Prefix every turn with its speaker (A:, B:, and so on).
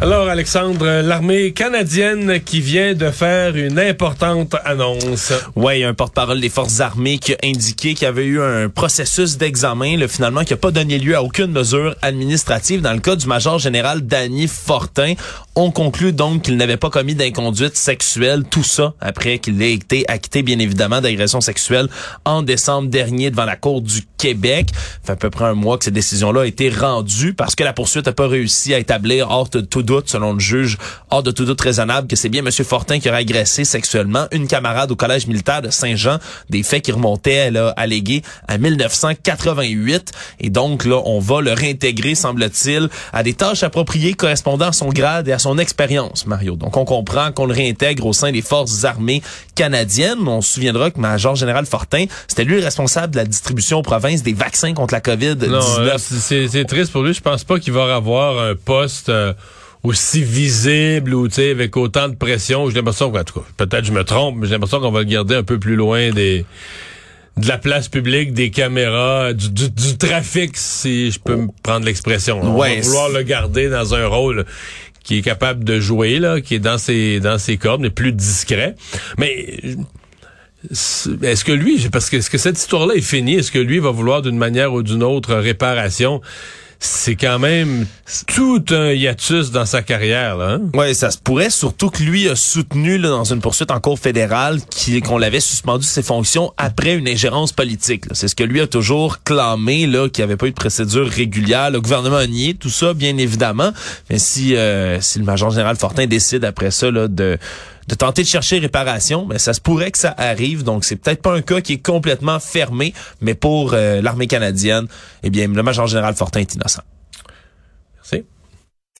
A: Alors, Alexandre, l'armée canadienne qui vient de faire une importante annonce.
B: Oui, un porte-parole des forces armées qui a indiqué qu'il y avait eu un processus d'examen, finalement, qui n'a pas donné lieu à aucune mesure administrative. Dans le cas du major général Danny Fortin, on conclut donc qu'il n'avait pas commis d'inconduite sexuelle. Tout ça après qu'il ait été acquitté, bien évidemment, d'agression sexuelle en décembre dernier devant la Cour du Québec. Ça fait à peu près un mois que cette décision-là a été rendue parce que la poursuite n'a pas réussi à établir hors tout selon le juge, hors de tout doute raisonnable, que c'est bien M. Fortin qui aurait agressé sexuellement une camarade au collège militaire de Saint-Jean, des faits qui remontaient, là, allégués à 1988. Et donc, là, on va le réintégrer, semble-t-il, à des tâches appropriées correspondant à son grade et à son expérience, Mario. Donc, on comprend qu'on le réintègre au sein des forces armées canadiennes. On se souviendra que Major Général Fortin, c'était lui le responsable de la distribution aux provinces des vaccins contre la COVID-19.
A: C'est triste pour lui. Je pense pas qu'il va avoir un poste... Euh, aussi visible ou tu sais avec autant de pression. J'ai l'impression que peut-être je me trompe, mais j'ai l'impression qu'on va le garder un peu plus loin des de la place publique, des caméras, du, du, trafic, si je peux me prendre l'expression. On va vouloir le garder dans un rôle qui est capable de jouer, là, qui est dans ses dans ses cordes, mais plus discret. Mais est-ce que lui, parce que est-ce que cette histoire-là est finie, est-ce que lui va vouloir d'une manière ou d'une autre réparation? C'est quand même tout un hiatus dans sa carrière. Là, hein?
B: Oui, ça se pourrait, surtout que lui a soutenu dans une poursuite en cour fédérale qu'on l'avait suspendu ses fonctions après une ingérence politique. C'est ce que lui a toujours clamé, là, qu'il n'y avait pas eu de procédure régulière. Le gouvernement a nié tout ça, bien évidemment. Mais si, euh, si le major général Fortin décide après ça là, de de tenter de chercher réparation, mais ça se pourrait que ça arrive. Donc, c'est peut-être pas un cas qui est complètement fermé, mais pour euh, l'armée canadienne, eh bien, le major général Fortin est innocent.